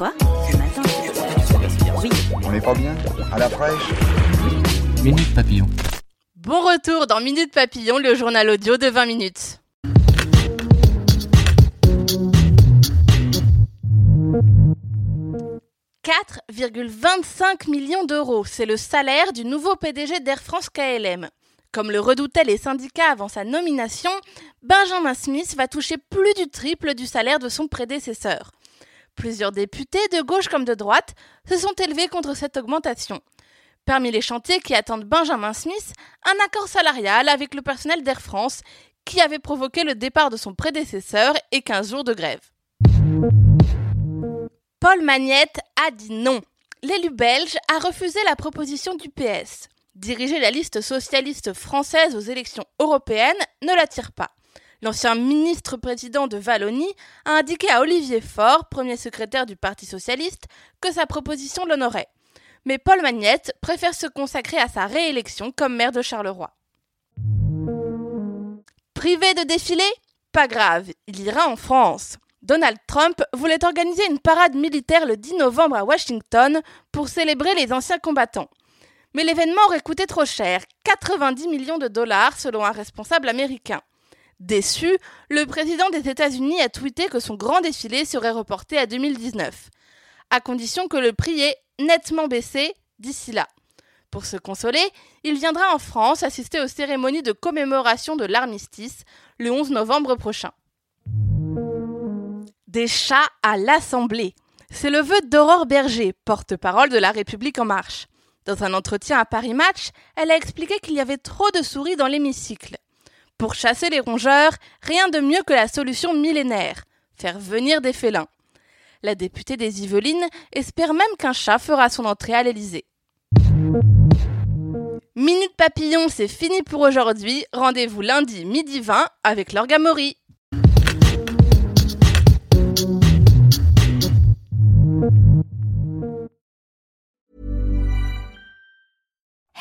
Quoi Ce matin Oui. On n'est pas bien À la fraîche Minute Papillon. Bon retour dans Minute Papillon, le journal audio de 20 minutes. « 4,25 millions d'euros, c'est le salaire du nouveau PDG d'Air France KLM. Comme le redoutaient les syndicats avant sa nomination, Benjamin Smith va toucher plus du triple du salaire de son prédécesseur. Plusieurs députés, de gauche comme de droite, se sont élevés contre cette augmentation. Parmi les chantiers qui attendent Benjamin Smith, un accord salarial avec le personnel d'Air France qui avait provoqué le départ de son prédécesseur et 15 jours de grève. Paul Magnette a dit non. L'élu belge a refusé la proposition du PS. Diriger la liste socialiste française aux élections européennes ne l'attire pas. L'ancien ministre-président de Wallonie a indiqué à Olivier Faure, premier secrétaire du Parti socialiste, que sa proposition l'honorait. Mais Paul Magnette préfère se consacrer à sa réélection comme maire de Charleroi. Privé de défilé Pas grave, il ira en France. Donald Trump voulait organiser une parade militaire le 10 novembre à Washington pour célébrer les anciens combattants. Mais l'événement aurait coûté trop cher, 90 millions de dollars selon un responsable américain. Déçu, le président des États-Unis a tweeté que son grand défilé serait reporté à 2019, à condition que le prix ait nettement baissé d'ici là. Pour se consoler, il viendra en France assister aux cérémonies de commémoration de l'armistice le 11 novembre prochain. Des chats à l'Assemblée. C'est le vœu d'Aurore Berger, porte-parole de La République en marche. Dans un entretien à Paris Match, elle a expliqué qu'il y avait trop de souris dans l'hémicycle. Pour chasser les rongeurs, rien de mieux que la solution millénaire faire venir des félins. La députée des Yvelines espère même qu'un chat fera son entrée à l'Élysée. Minute Papillon, c'est fini pour aujourd'hui. Rendez-vous lundi midi 20 avec l'Orgamori.